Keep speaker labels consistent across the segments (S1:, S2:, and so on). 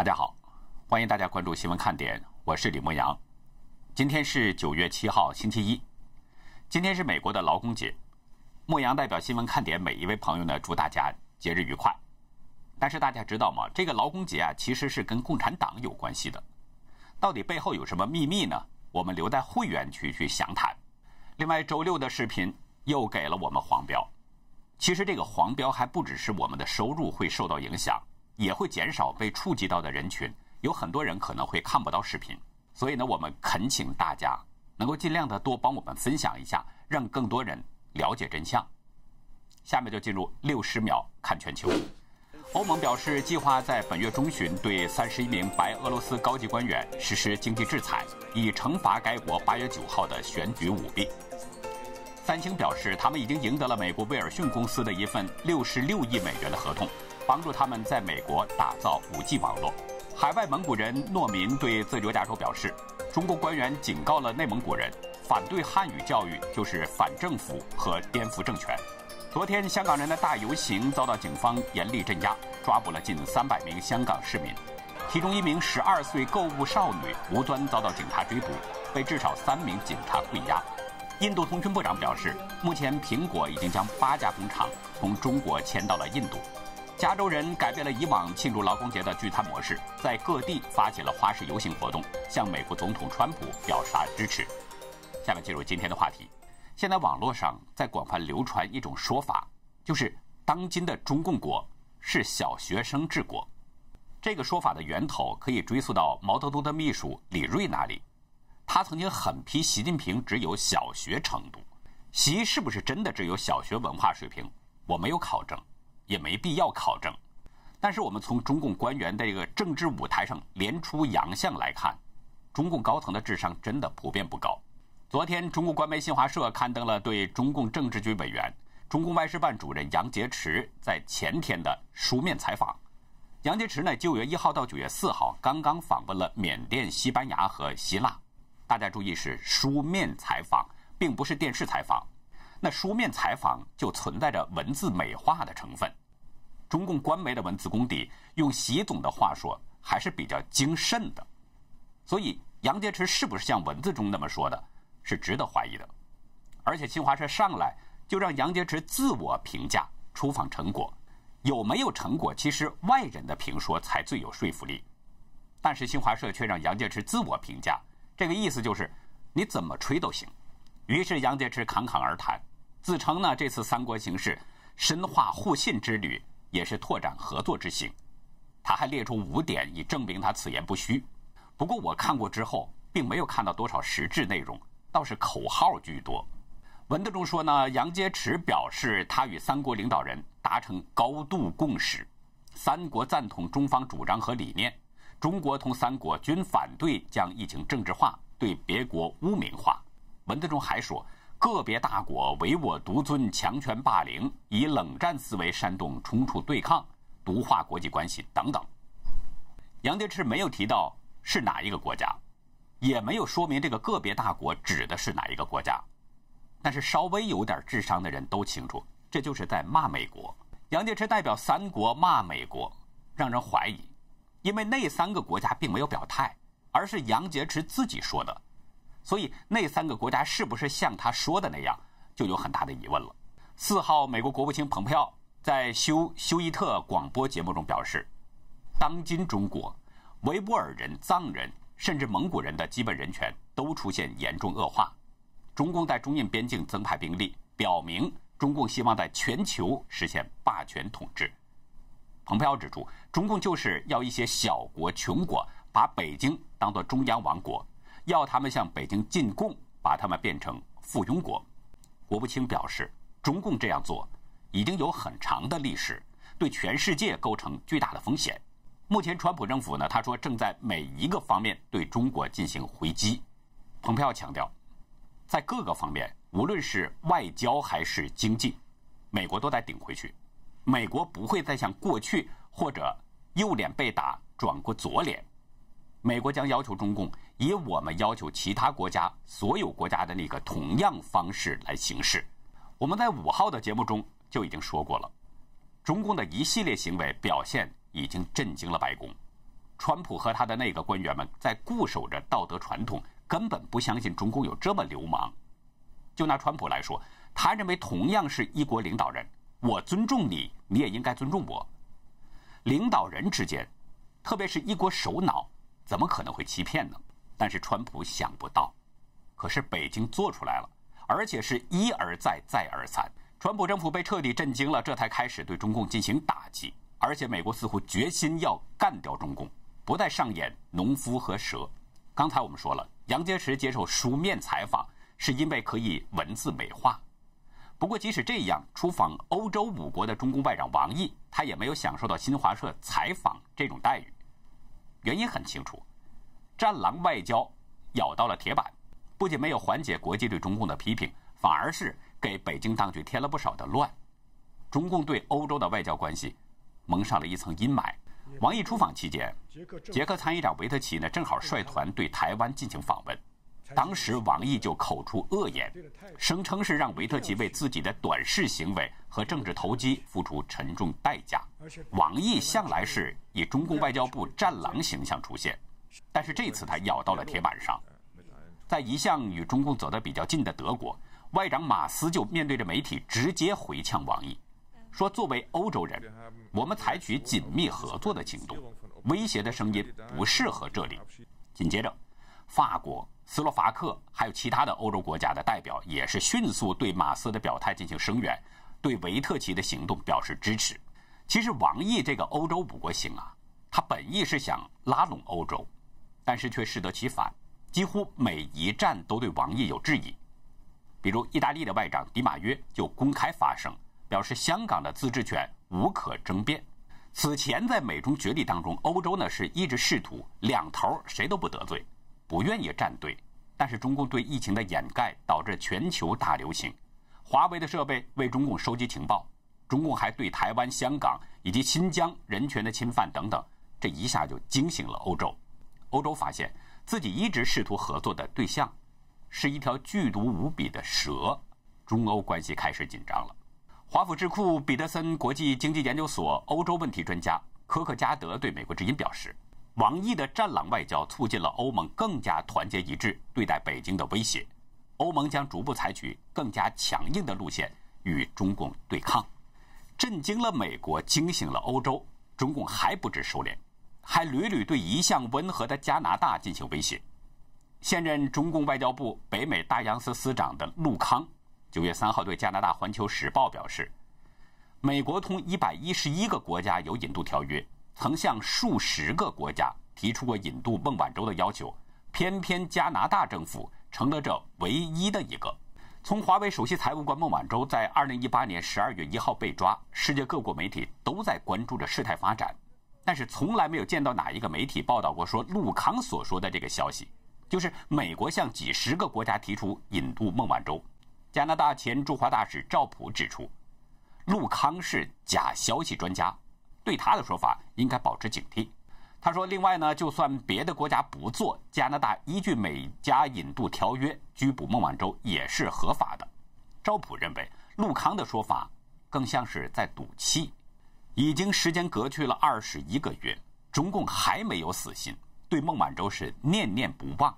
S1: 大家好，欢迎大家关注新闻看点，我是李牧阳。今天是九月七号，星期一。今天是美国的劳工节，牧阳代表新闻看点每一位朋友呢，祝大家节日愉快。但是大家知道吗？这个劳工节啊，其实是跟共产党有关系的。到底背后有什么秘密呢？我们留在会员区去详谈。另外，周六的视频又给了我们黄标。其实这个黄标还不只是我们的收入会受到影响。也会减少被触及到的人群，有很多人可能会看不到视频，所以呢，我们恳请大家能够尽量的多帮我们分享一下，让更多人了解真相。下面就进入六十秒看全球。欧盟表示，计划在本月中旬对三十一名白俄罗斯高级官员实施经济制裁，以惩罚该国八月九号的选举舞弊。三星表示，他们已经赢得了美国威尔逊公司的一份六十六亿美元的合同。帮助他们在美国打造 5G 网络。海外蒙古人诺民对自由亚洲表示，中国官员警告了内蒙古人，反对汉语教育就是反政府和颠覆政权。昨天，香港人的大游行遭到警方严厉镇压，抓捕了近300名香港市民，其中一名12岁购物少女无端遭到警察追捕，被至少三名警察跪压。印度通讯部长表示，目前苹果已经将八家工厂从中国迁到了印度。加州人改变了以往庆祝劳工节的聚餐模式，在各地发起了花式游行活动，向美国总统川普表达支持。下面进入今天的话题。现在网络上在广泛流传一种说法，就是当今的中共国是小学生治国。这个说法的源头可以追溯到毛泽东的秘书李瑞那里，他曾经狠批习近平只有小学程度。习是不是真的只有小学文化水平？我没有考证。也没必要考证，但是我们从中共官员的这个政治舞台上连出洋相来看，中共高层的智商真的普遍不高。昨天，中共官媒新华社刊登了对中共政治局委员、中共外事办主任杨洁篪在前天的书面采访。杨洁篪呢，九月一号到九月四号刚刚访问了缅甸、西班牙和希腊。大家注意，是书面采访，并不是电视采访。那书面采访就存在着文字美化的成分。中共官媒的文字功底，用习总的话说，还是比较精慎的。所以，杨洁篪是不是像文字中那么说的，是值得怀疑的。而且，新华社上来就让杨洁篪自我评价出访成果，有没有成果，其实外人的评说才最有说服力。但是，新华社却让杨洁篪自我评价，这个意思就是你怎么吹都行。于是，杨洁篪侃侃而谈，自称呢这次三国形势深化互信之旅。也是拓展合作之行，他还列出五点以证明他此言不虚。不过我看过之后，并没有看到多少实质内容，倒是口号居多。文字中说呢，杨洁篪表示他与三国领导人达成高度共识，三国赞同中方主张和理念，中国同三国均反对将疫情政治化，对别国污名化。文字中还说。个别大国唯我独尊、强权霸凌，以冷战思维煽动冲突对抗、毒化国际关系等等。杨洁篪没有提到是哪一个国家，也没有说明这个个别大国指的是哪一个国家。但是稍微有点智商的人都清楚，这就是在骂美国。杨洁篪代表三国骂美国，让人怀疑，因为那三个国家并没有表态，而是杨洁篪自己说的。所以那三个国家是不是像他说的那样，就有很大的疑问了。四号，美国国务卿蓬佩奥在休休伊特广播节目中表示，当今中国，维吾尔人、藏人甚至蒙古人的基本人权都出现严重恶化。中共在中印边境增派兵力，表明中共希望在全球实现霸权统治。蓬佩奥指出，中共就是要一些小国、穷国把北京当作中央王国。要他们向北京进贡，把他们变成附庸国。国务卿表示，中共这样做已经有很长的历史，对全世界构成巨大的风险。目前，川普政府呢，他说正在每一个方面对中国进行回击。蓬佩奥强调，在各个方面，无论是外交还是经济，美国都在顶回去。美国不会再像过去或者右脸被打转过左脸。美国将要求中共以我们要求其他国家所有国家的那个同样方式来行事。我们在五号的节目中就已经说过了，中共的一系列行为表现已经震惊了白宫。川普和他的那个官员们在固守着道德传统，根本不相信中共有这么流氓。就拿川普来说，他认为同样是一国领导人，我尊重你，你也应该尊重我。领导人之间，特别是一国首脑，怎么可能会欺骗呢？但是川普想不到，可是北京做出来了，而且是一而再，再而三。川普政府被彻底震惊了，这才开始对中共进行打击。而且美国似乎决心要干掉中共，不再上演农夫和蛇。刚才我们说了，杨洁篪接受书面采访是因为可以文字美化。不过即使这样，出访欧洲五国的中共外长王毅，他也没有享受到新华社采访这种待遇。原因很清楚，战狼外交咬到了铁板，不仅没有缓解国际对中共的批评，反而是给北京当局添了不少的乱。中共对欧洲的外交关系。蒙上了一层阴霾。王毅出访期间，捷克参议长维特奇呢正好率团对台湾进行访问。当时王毅就口出恶言，声称是让维特奇为自己的短视行为和政治投机付出沉重代价。王毅向来是以中共外交部战狼形象出现，但是这次他咬到了铁板上。在一向与中共走得比较近的德国，外长马斯就面对着媒体直接回呛王毅。说，作为欧洲人，我们采取紧密合作的行动，威胁的声音不适合这里。紧接着，法国、斯洛伐克还有其他的欧洲国家的代表也是迅速对马斯的表态进行声援，对维特奇的行动表示支持。其实，王毅这个欧洲五国行啊，他本意是想拉拢欧洲，但是却适得其反，几乎每一站都对王毅有质疑。比如，意大利的外长迪马约就公开发声。表示香港的自治权无可争辩。此前在美中角力当中，欧洲呢是一直试图两头谁都不得罪，不愿意站队。但是中共对疫情的掩盖导致全球大流行，华为的设备为中共收集情报，中共还对台湾、香港以及新疆人权的侵犯等等，这一下就惊醒了欧洲。欧洲发现自己一直试图合作的对象是一条剧毒无比的蛇，中欧关系开始紧张了。华府智库彼得森国际经济研究所欧洲问题专家科克加德对美国之音表示：“王毅的战狼外交促进了欧盟更加团结一致对待北京的威胁，欧盟将逐步采取更加强硬的路线与中共对抗。”震惊了美国，惊醒了欧洲。中共还不知收敛，还屡屡对一向温和的加拿大进行威胁。现任中共外交部北美大洋司司长的陆康。九月三号，对加拿大《环球时报》表示，美国同一百一十一个国家有引渡条约，曾向数十个国家提出过引渡孟晚舟的要求，偏偏加拿大政府成了这唯一的一个。从华为首席财务官孟晚舟在二零一八年十二月一号被抓，世界各国媒体都在关注着事态发展，但是从来没有见到哪一个媒体报道过说陆康所说的这个消息，就是美国向几十个国家提出引渡孟晚舟。加拿大前驻华大使赵普指出，陆康是假消息专家，对他的说法应该保持警惕。他说：“另外呢，就算别的国家不做，加拿大依据美加引渡条约拘捕孟晚舟也是合法的。”赵普认为，陆康的说法更像是在赌气。已经时间隔去了二十一个月，中共还没有死心，对孟晚舟是念念不忘。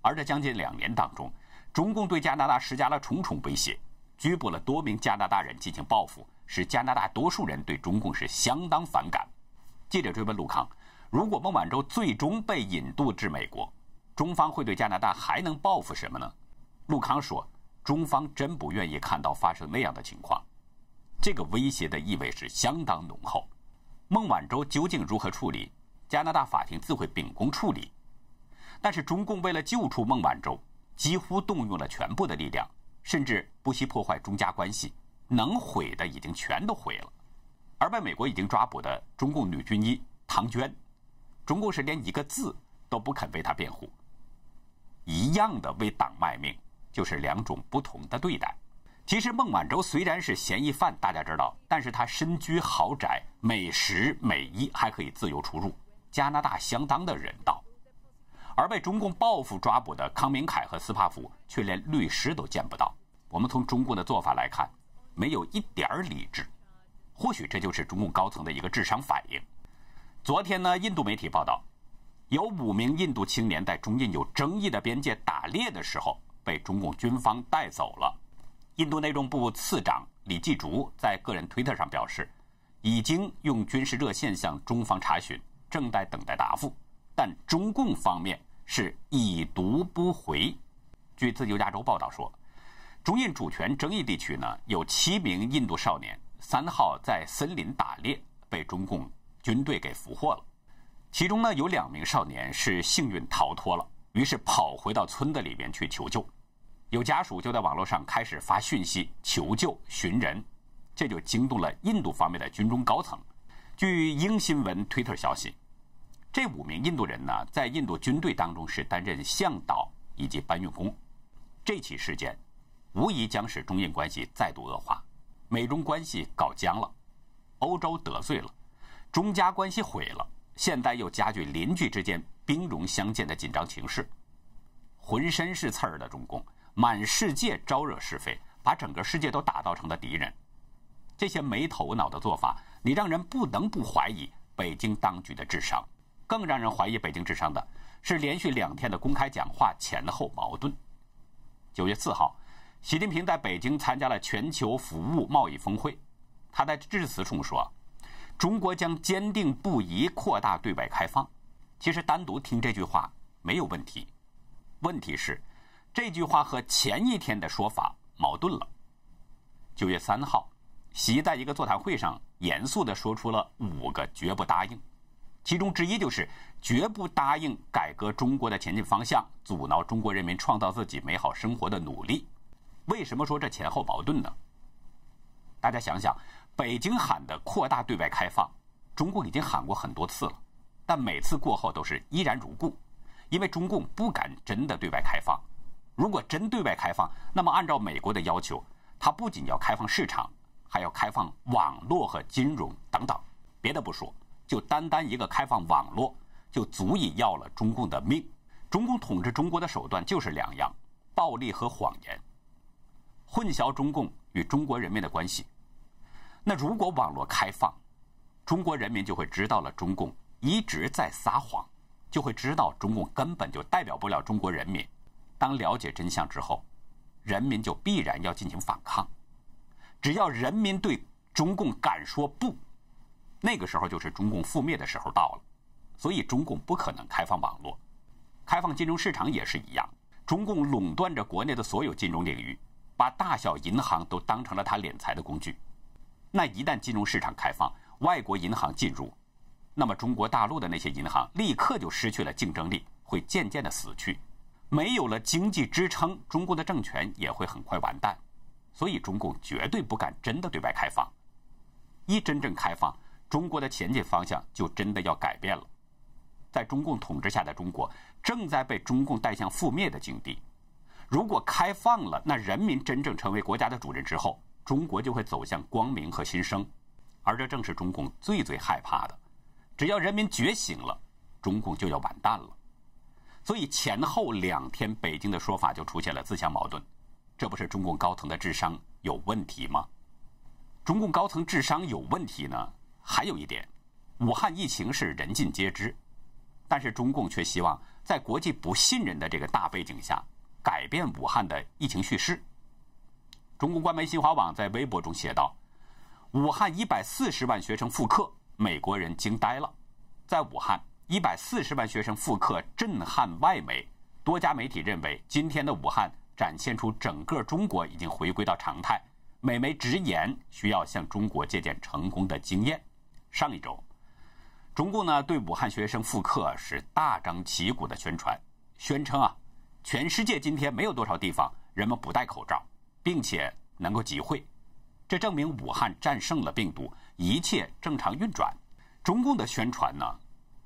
S1: 而这将近两年当中，中共对加拿大施加了重重威胁，拘捕了多名加拿大人进行报复，使加拿大多数人对中共是相当反感。记者追问陆康：“如果孟晚舟最终被引渡至美国，中方会对加拿大还能报复什么呢？”陆康说：“中方真不愿意看到发生那样的情况，这个威胁的意味是相当浓厚。孟晚舟究竟如何处理，加拿大法庭自会秉公处理。但是中共为了救出孟晚舟。”几乎动用了全部的力量，甚至不惜破坏中加关系，能毁的已经全都毁了。而被美国已经抓捕的中共女军医唐娟，中共是连一个字都不肯为她辩护，一样的为党卖命，就是两种不同的对待。其实孟晚舟虽然是嫌疑犯，大家知道，但是她身居豪宅，美食美衣，还可以自由出入，加拿大相当的人道。而被中共报复抓捕的康明凯和斯帕夫却连律师都见不到。我们从中共的做法来看，没有一点儿理智。或许这就是中共高层的一个智商反应。昨天呢，印度媒体报道，有五名印度青年在中印有争议的边界打猎的时候被中共军方带走了。印度内政部次长李继竹在个人推特上表示，已经用军事热线向中方查询，正在等待答复，但中共方面是已读不回。据自由亚洲报道说，中印主权争议地区呢有七名印度少年三号在森林打猎被中共。军队给俘获了，其中呢有两名少年是幸运逃脱了，于是跑回到村子里面去求救。有家属就在网络上开始发讯息求救寻人，这就惊动了印度方面的军中高层。据英新闻推特消息，这五名印度人呢在印度军队当中是担任向导以及搬运工。这起事件无疑将使中印关系再度恶化，美中关系搞僵了，欧洲得罪了。中加关系毁了，现在又加剧邻居之间兵戎相见的紧张情势。浑身是刺儿的中共，满世界招惹是非，把整个世界都打造成了敌人。这些没头脑的做法，你让人不能不怀疑北京当局的智商。更让人怀疑北京智商的是，连续两天的公开讲话前后矛盾。九月四号，习近平在北京参加了全球服务贸易峰会，他在致辞中说。中国将坚定不移扩大对外开放。其实单独听这句话没有问题，问题是这句话和前一天的说法矛盾了。九月三号，习在一个座谈会上严肃地说出了五个绝不答应，其中之一就是绝不答应改革中国的前进方向，阻挠中国人民创造自己美好生活的努力。为什么说这前后矛盾呢？大家想想。北京喊的扩大对外开放，中共已经喊过很多次了，但每次过后都是依然如故，因为中共不敢真的对外开放。如果真对外开放，那么按照美国的要求，它不仅要开放市场，还要开放网络和金融等等。别的不说，就单单一个开放网络，就足以要了中共的命。中共统治中国的手段就是两样：暴力和谎言，混淆中共与中国人民的关系。那如果网络开放，中国人民就会知道了中共一直在撒谎，就会知道中共根本就代表不了中国人民。当了解真相之后，人民就必然要进行反抗。只要人民对中共敢说不，那个时候就是中共覆灭的时候到了。所以中共不可能开放网络，开放金融市场也是一样。中共垄断着国内的所有金融领域，把大小银行都当成了他敛财的工具。那一旦金融市场开放，外国银行进入，那么中国大陆的那些银行立刻就失去了竞争力，会渐渐的死去，没有了经济支撑，中国的政权也会很快完蛋。所以中共绝对不敢真的对外开放。一真正开放，中国的前进方向就真的要改变了。在中共统治下的中国正在被中共带向覆灭的境地。如果开放了，那人民真正成为国家的主人之后。中国就会走向光明和新生，而这正是中共最最害怕的。只要人民觉醒了，中共就要完蛋了。所以前后两天，北京的说法就出现了自相矛盾。这不是中共高层的智商有问题吗？中共高层智商有问题呢？还有一点，武汉疫情是人尽皆知，但是中共却希望在国际不信任的这个大背景下，改变武汉的疫情叙事。中共官媒新华网在微博中写道：“武汉一百四十万学生复课，美国人惊呆了。在武汉，一百四十万学生复课震撼外媒。多家媒体认为，今天的武汉展现出整个中国已经回归到常态。美媒直言需要向中国借鉴成功的经验。上一周，中共呢对武汉学生复课是大张旗鼓的宣传，宣称啊，全世界今天没有多少地方人们不戴口罩。”并且能够集会，这证明武汉战胜了病毒，一切正常运转。中共的宣传呢，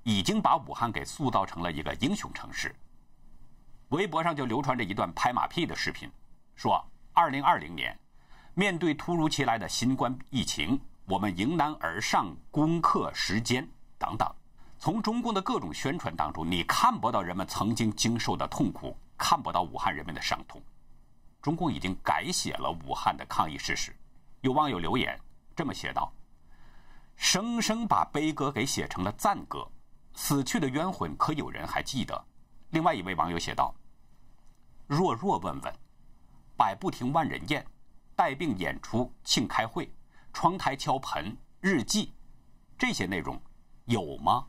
S1: 已经把武汉给塑造成了一个英雄城市。微博上就流传着一段拍马屁的视频，说：“二零二零年，面对突如其来的新冠疫情，我们迎难而上，攻克时间等等。”从中共的各种宣传当中，你看不到人们曾经经受的痛苦，看不到武汉人民的伤痛。中共已经改写了武汉的抗疫事实。有网友留言这么写道：“生生把悲歌给写成了赞歌，死去的冤魂可有人还记得？另外一位网友写道：“若若问问，百步听万人宴，带病演出庆开会，窗台敲盆日记，这些内容有吗？”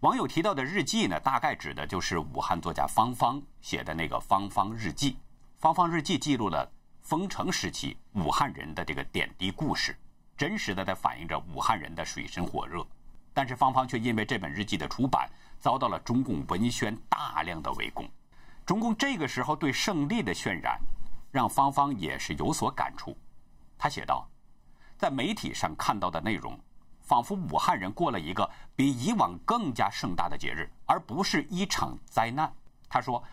S1: 网友提到的日记呢，大概指的就是武汉作家方方写的那个《方方日记》。方方日记记录了封城时期武汉人的这个点滴故事。真实的在反映着武汉人的水深火热，但是芳芳却因为这本日记的出版遭到了中共文宣大量的围攻。中共这个时候对胜利的渲染，让芳芳也是有所感触。他写道，在媒体上看到的内容，仿佛武汉人过了一个比以往更加盛大的节日，而不是一场灾难。他说，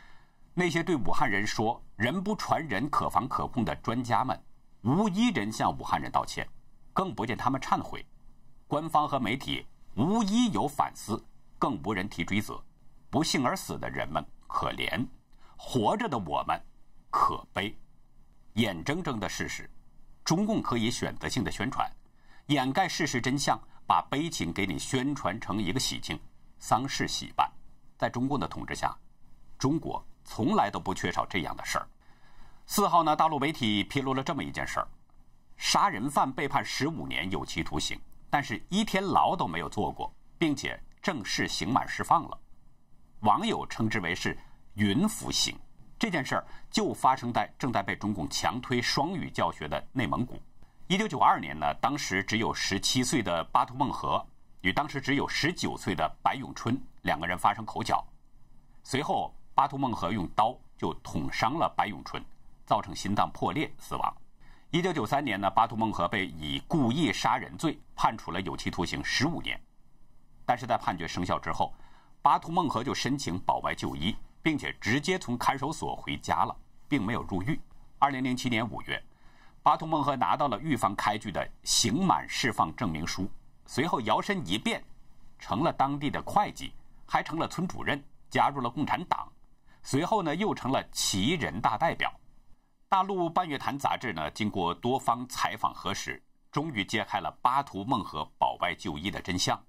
S1: 那些对武汉人说“人不传人，可防可控”的专家们，无一人向武汉人道歉。更不见他们忏悔，官方和媒体无一有反思，更无人提追责。不幸而死的人们可怜，活着的我们可悲。眼睁睁的事实，中共可以选择性的宣传，掩盖事实真相，把悲情给你宣传成一个喜庆，丧事喜办。在中共的统治下，中国从来都不缺少这样的事儿。四号呢，大陆媒体披露了这么一件事儿。杀人犯被判十五年有期徒刑，但是一天牢都没有坐过，并且正式刑满释放了。网友称之为是“云服刑”。这件事儿就发生在正在被中共强推双语教学的内蒙古。一九九二年呢，当时只有十七岁的巴图孟和与当时只有十九岁的白永春两个人发生口角，随后巴图孟和用刀就捅伤了白永春，造成心脏破裂死亡。一九九三年呢，巴图孟和被以故意杀人罪判处了有期徒刑十五年，但是在判决生效之后，巴图孟和就申请保外就医，并且直接从看守所回家了，并没有入狱。二零零七年五月，巴图孟和拿到了狱方开具的刑满释放证明书，随后摇身一变，成了当地的会计，还成了村主任，加入了共产党，随后呢，又成了旗人大代表。大陆半月谈杂志呢，经过多方采访核实，终于揭开了巴图孟和保外就医的真相。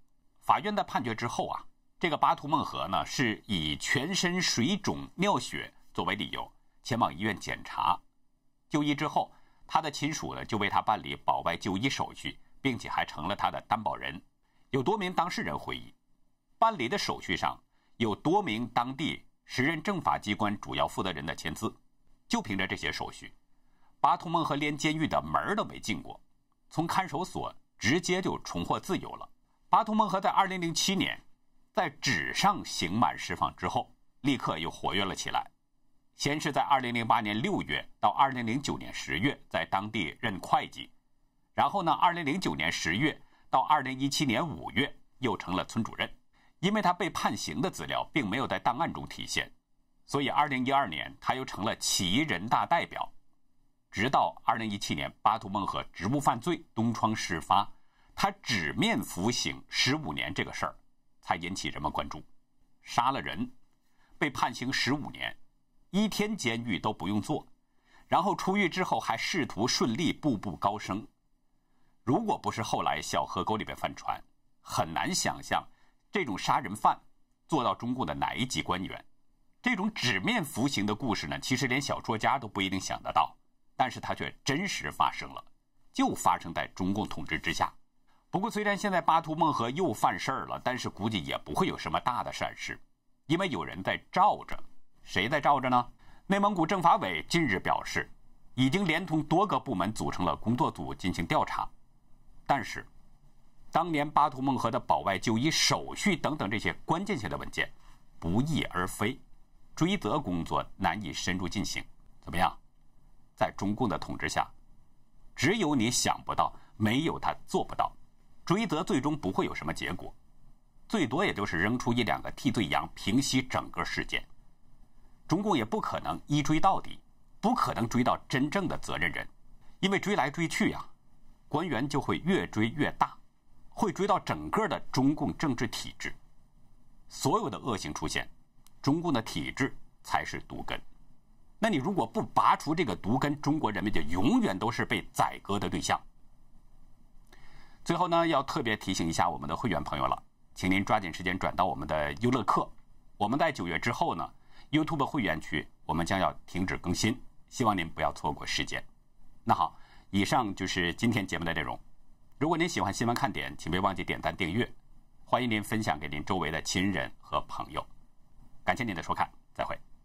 S1: 法院的判决之后啊，这个巴图孟和呢，是以全身水肿、尿血作为理由前往医院检查。就医之后，他的亲属呢就为他办理保外就医手续，并且还成了他的担保人。有多名当事人回忆，办理的手续上有多名当地时任政法机关主要负责人的签字。就凭着这些手续，巴图孟和连监狱的门都没进过，从看守所直接就重获自由了。巴图孟和在2007年在纸上刑满释放之后，立刻又活跃了起来。先是在2008年6月到2009年10月在当地任会计，然后呢，2009年10月到2017年5月又成了村主任。因为他被判刑的资料并没有在档案中体现。所以，二零一二年他又成了起义人大代表，直到二零一七年巴图孟和职务犯罪东窗事发，他纸面服刑十五年这个事儿，才引起人们关注。杀了人，被判刑十五年，一天监狱都不用坐，然后出狱之后还仕途顺利，步步高升。如果不是后来小河沟里边翻船，很难想象这种杀人犯做到中共的哪一级官员。这种纸面服刑的故事呢，其实连小说家都不一定想得到，但是它却真实发生了，就发生在中共统治之下。不过，虽然现在巴图孟和又犯事儿了，但是估计也不会有什么大的闪失，因为有人在罩着。谁在罩着呢？内蒙古政法委近日表示，已经连同多个部门组成了工作组进行调查。但是，当年巴图孟和的保外就医手续等等这些关键性的文件，不翼而飞。追责工作难以深入进行，怎么样？在中共的统治下，只有你想不到，没有他做不到。追责最终不会有什么结果，最多也就是扔出一两个替罪羊，平息整个事件。中共也不可能一追到底，不可能追到真正的责任人，因为追来追去呀，官员就会越追越大，会追到整个的中共政治体制，所有的恶行出现。中共的体制才是毒根，那你如果不拔除这个毒根，中国人民就永远都是被宰割的对象。最后呢，要特别提醒一下我们的会员朋友了，请您抓紧时间转到我们的优乐课。我们在九月之后呢，YouTube 会员区我们将要停止更新，希望您不要错过时间。那好，以上就是今天节目的内容。如果您喜欢新闻看点，请别忘记点赞订阅，欢迎您分享给您周围的亲人和朋友。感谢您的收看，再会。